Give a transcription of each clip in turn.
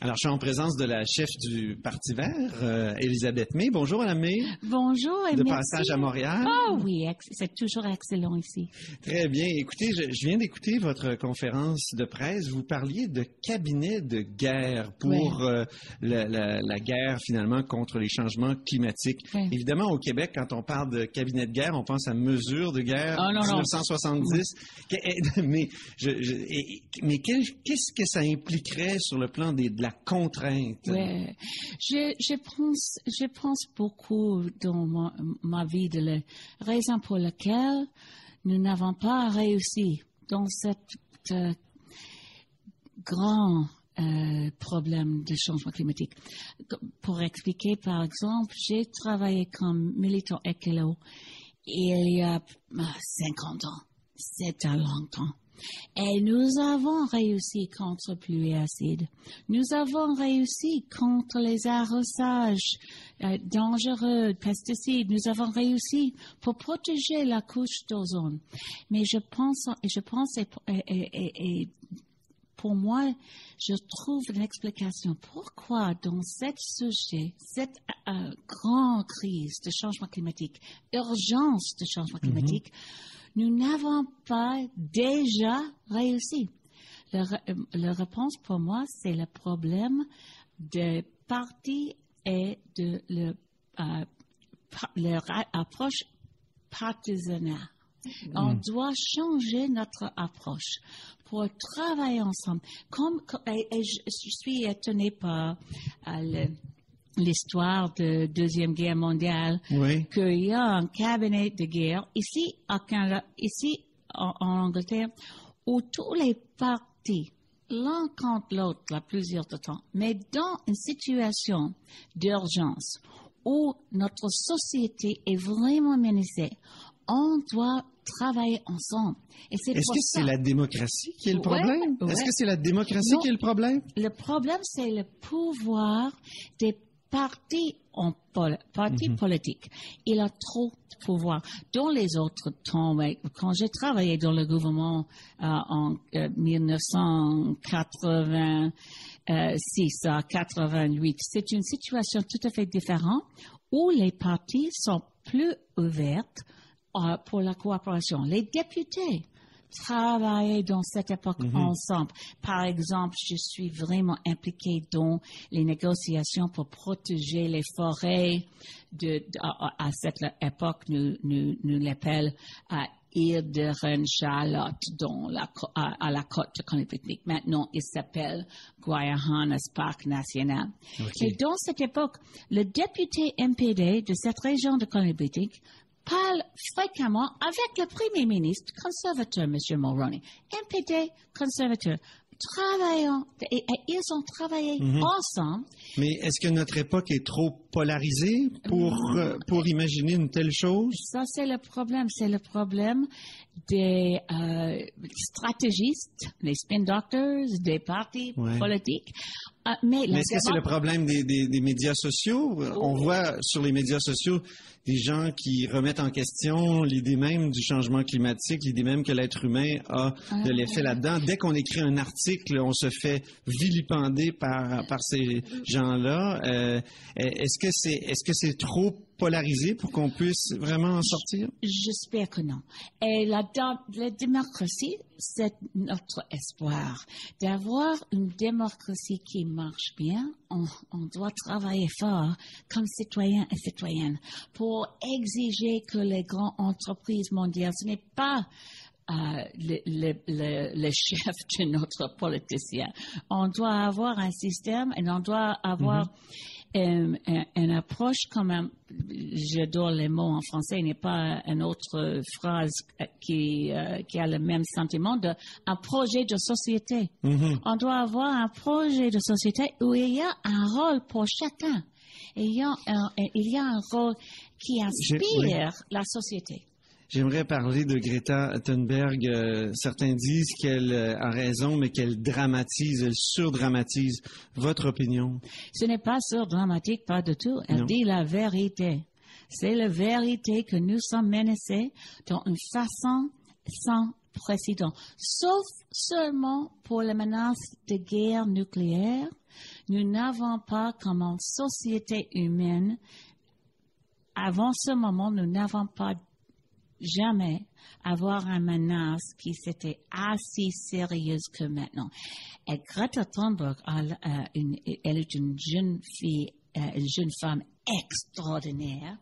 Alors, je suis en présence de la chef du Parti vert, euh, Elisabeth May. Bonjour, Madame May. Bonjour et De merci. passage à Montréal. Oh oui, c'est toujours excellent ici. Très bien. Écoutez, je, je viens d'écouter votre conférence de presse. Vous parliez de cabinet de guerre pour euh, la, la- la guerre, finalement, contre les changements climatiques. Évidemment, au Québec, quand on parle de cabinet de guerre, on pense à mesures de guerre Oh, non, non. 1970. Que- eh, mais je- je- mais qu'est-ce que ça impliquerait sur le plan des- de la contrainte? Je, pense, beaucoup dans ma, vie de la raison pour laquelle nous n'avons pas réussi dans cet euh, grand euh, problème de changement climatique. Pour expliquer, par exemple, j'ai travaillé comme militant écolo il y a ah, 50 ans. C'était longtemps. Et nous avons réussi contre pluie acide. Nous avons réussi contre les arrosages euh, dangereux, pesticides. Nous avons réussi pour protéger la couche d'ozone. Mais je pense, et je pense, et, et- et- et pour moi, je trouve une explication pourquoi dans cette sujet, cette euh, grande crise de changement climatique, urgence de changement climatique, nous n'avons pas déjà réussi. La, euh, la réponse pour moi, c'est le problème de parti et de le, euh, leur a- approche partisanaire. On doit changer notre approche pour travailler ensemble. Comme, et, et je suis étonnée par euh, le- l'histoire de Deuxième Guerre mondiale Oui. qu'il y a un cabinet de guerre ici, à Canada, ici en, en Angleterre où tous les partis, l'un contre l'autre, la plusieurs de temps, mais dans une situation d'urgence où notre société est vraiment menacée, on doit travailler ensemble. Est-ce que c'est la démocratie qui est le Ouais, problème? ouais. Est-ce que c'est la démocratie Non. qui est le problème? Le problème, c'est le pouvoir des partis, en pol- partis politiques. Il a trop de pouvoir. Dans les autres temps, quand j'ai travaillé dans le gouvernement euh, en euh, 1986 à 88, c'est une situation tout à fait différente où les partis sont plus ouverts euh, pour la coopération. Les députés travailler dans cette époque ensemble. Par exemple, je suis vraiment impliquée dans les négociations pour protéger les forêts. De, de- à, à cette époque, nous, nous, nous l'appelons à île de Reine-Charlotte dans la, co- à, à la côte de Colombie-Britannique. Maintenant, il s'appelle Guayahanas Parc National. Et dans cette époque, le député MPD de cette région de Colombie-Britannique parle fréquemment avec le premier ministre conservateur, M. Mulroney. MPD conservateur. Travaillant, et, et ils ont travaillé ensemble. Mais est-ce que notre époque est trop polarisée pour, euh, pour imaginer une telle chose? Ça, c'est le problème. C'est le problème des euh, stratégistes, les spin doctors, des partis Ouais. politiques. Euh, mais est-ce que c'est le problème des, des- des médias sociaux? On voit sur les médias sociaux des gens qui remettent en question l'idée même du changement climatique, l'idée même que l'être humain a de l'effet là-dedans. Dès qu'on écrit un article, on se fait vilipender par, par ces gens-là. Euh, est-ce que c'est est-ce que c'est trop polarisé pour qu'on puisse vraiment en sortir? J'espère que non. Et la, démocratie, c'est notre espoir. D'avoir une démocratie qui marche bien, on, on doit travailler fort comme citoyens et citoyennes pour exiger que les grandes entreprises mondiales, ce n'est pas euh, le, le, le, le chef de notre politicien. On doit avoir un système et on doit avoir un- une approche comme un, j'adore les mots en français, il n'y a pas une autre phrase qui, euh, qui a le même sentiment de un projet de société. On doit avoir un projet de société où il y a un rôle pour chacun. Il y a un, il y a un rôle qui inspire la société. J'aimerais parler de Greta Thunberg. Euh, certains disent qu'elle euh, a raison, mais qu'elle dramatise, elle surdramatise. Votre opinion? Ce n'est pas surdramatique, pas du tout. Elle Non. dit la vérité. C'est la vérité que nous sommes menacés d'une façon sans précédent, sauf seulement pour la menace de guerre nucléaire. Nous n'avons pas, comme en société humaine, avant ce moment, nous n'avons pas jamais avoir une menace qui s'était assez sérieuse que maintenant. Et Greta Thunberg, elle, euh, une, elle est une jeune fille, euh, une jeune femme extraordinaire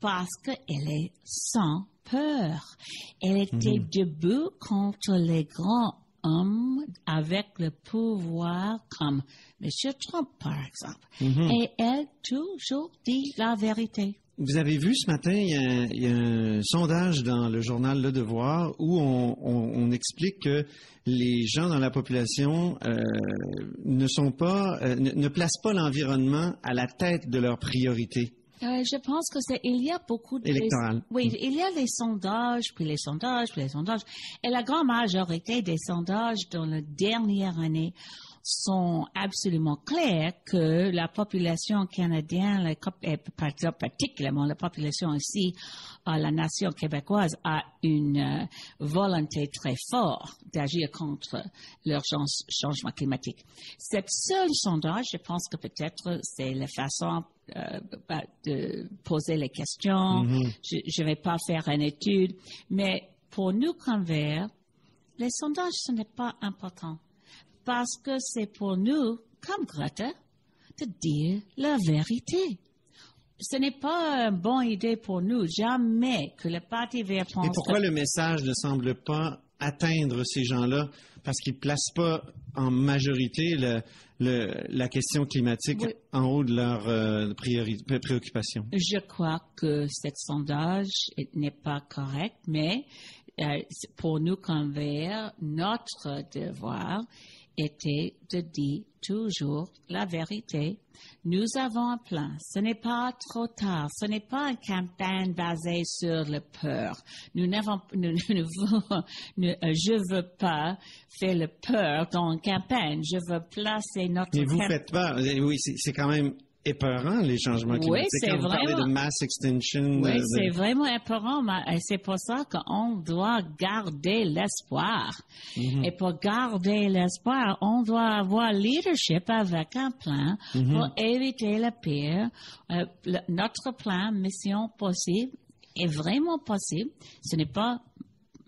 parce qu'elle est sans peur. Elle était debout contre les grands hommes avec le pouvoir comme M. Trump, par exemple. Et elle toujours dit la vérité. Vous avez vu ce matin, il y, a, il y a un sondage dans le journal Le Devoir où on, on- on explique que les gens dans la population euh, ne sont pas, euh, ne, ne placent pas l'environnement à la tête de leurs priorités. Euh, je pense que c'est il y a beaucoup de Électoral. oui, il y a les sondages, puis les sondages, puis les sondages, et la grande majorité des sondages dans la dernière année sont absolument clairs que la population canadienne, la exemple, particulièrement la population ici, euh, la nation québécoise, a une euh, volonté très forte d'agir contre l'urgence changement climatique. Cette seule sondage, je pense que peut-être c'est la façon euh, bah, de poser les questions. Je ne vais pas faire une étude, mais pour nous comme Verts, les sondages, ce n'est pas important parce que c'est pour nous, comme Greta, de dire la vérité. Ce n'est pas une bonne idée pour nous, jamais que le Parti vert pense Et pourquoi que- le message ne semble pas atteindre ces gens-là? Parce qu'ils ne placent pas en majorité le- le- la question climatique Oui. en haut de leur euh, priori- pré- préoccupation? Je crois que ce sondage est- n'est pas correct, mais euh, pour nous comme notre devoir était de dire toujours la vérité. Nous avons un plan. Ce n'est pas trop tard. Ce n'est pas une campagne basée sur la peur. Nous n'avons, nous, nous nous- euh, je veux pas faire le peur dans une campagne. Je veux placer notre Mais vous camp- faites pas. Oui, c'est quand même épeurant, les changements Oui, climatiques. c'est Quand vous parlez vraiment- de mass extinction. Oui, de- c'est vraiment épeurant, mais et c'est pour ça qu'on doit garder l'espoir. Et pour garder l'espoir, on doit avoir leadership avec un plan pour éviter le pire. Euh, le- notre plan, mission possible, est vraiment possible. Ce n'est pas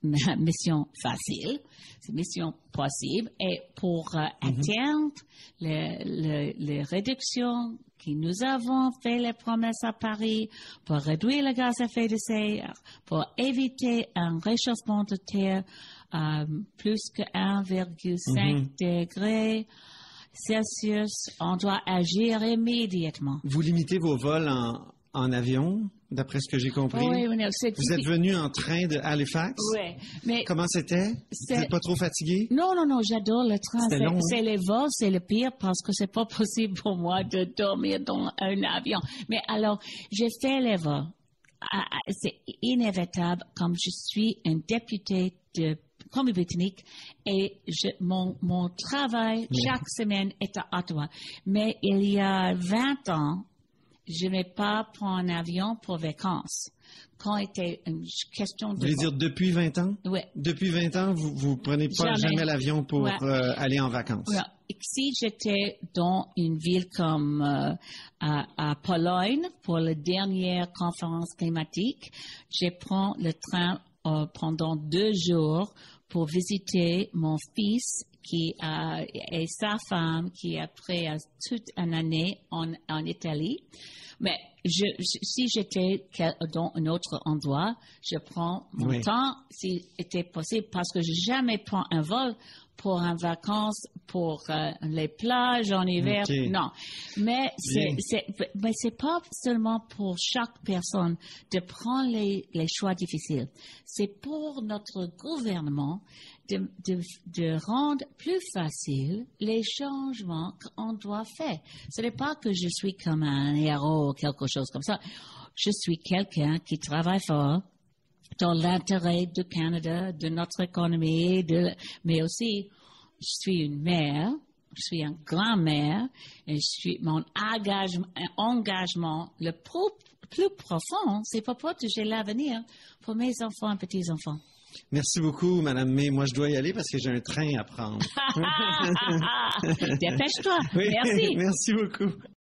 mission facile, c'est mission possible. Et pour euh, atteindre les, les- les réductions que nous avons fait les promesses à Paris pour réduire le gaz à effet de serre, pour éviter un réchauffement de terre à plus que 1,5 degré Celsius, on doit agir immédiatement. Vous limitez vos vols en, en avion, d'après ce que j'ai compris. Oui, oui, Vous êtes venu en train de Halifax? Oui, mais Comment c'était? Vous n'êtes pas trop fatigué? Non, non, non, j'adore le train. C'est- hein? C'est les vols, c'est le pire parce que c'est pas possible pour moi de dormir dans un avion. Mais alors, j'ai fait les vols. Ah, ah, C'est inévitable comme je suis un député de Colombie-Britannique et je, mon, mon travail chaque semaine est à Ottawa. Mais il y a 20 ans, je n'ai pas pris un avion pour vacances. Quand était une question Vous de... voulez dire depuis 20 ans? Ouais. Depuis 20 ans, vous vous prenez pas Jamais. jamais, l'avion pour Ouais. euh, aller en vacances? Ouais. Et Si j'étais dans une ville comme euh, à, à Pologne pour la dernière conférence climatique, je prends le train euh, pendant deux jours pour visiter mon fils qui a, et sa femme qui a pris euh, toute une année en, en Italie. Mais je, je- si j'étais dans un autre endroit, je prends mon Oui. temps s'il était possible parce que je jamais prends un vol pour un vacances pour euh, les plages en hiver. Non. Mais c'est, Bien. c'est, mais c'est pas seulement pour chaque personne de prendre les, les choix difficiles. C'est pour notre gouvernement de, de, de rendre plus facile les changements qu'on doit faire. Ce n'est pas que je suis comme un héros ou quelque chose comme ça. Je suis quelqu'un qui travaille fort dans l'intérêt du Canada, de notre économie, de, mais aussi, je suis une mère, je suis un grand-mère, et je suis, mon engagement, engagement le pro- plus profond, c'est pour protéger l'avenir pour mes enfants et petits-enfants. Merci beaucoup, Madame May. Moi, je dois y aller parce que j'ai un train à prendre. Dépêche-toi. Oui, Merci. Merci beaucoup.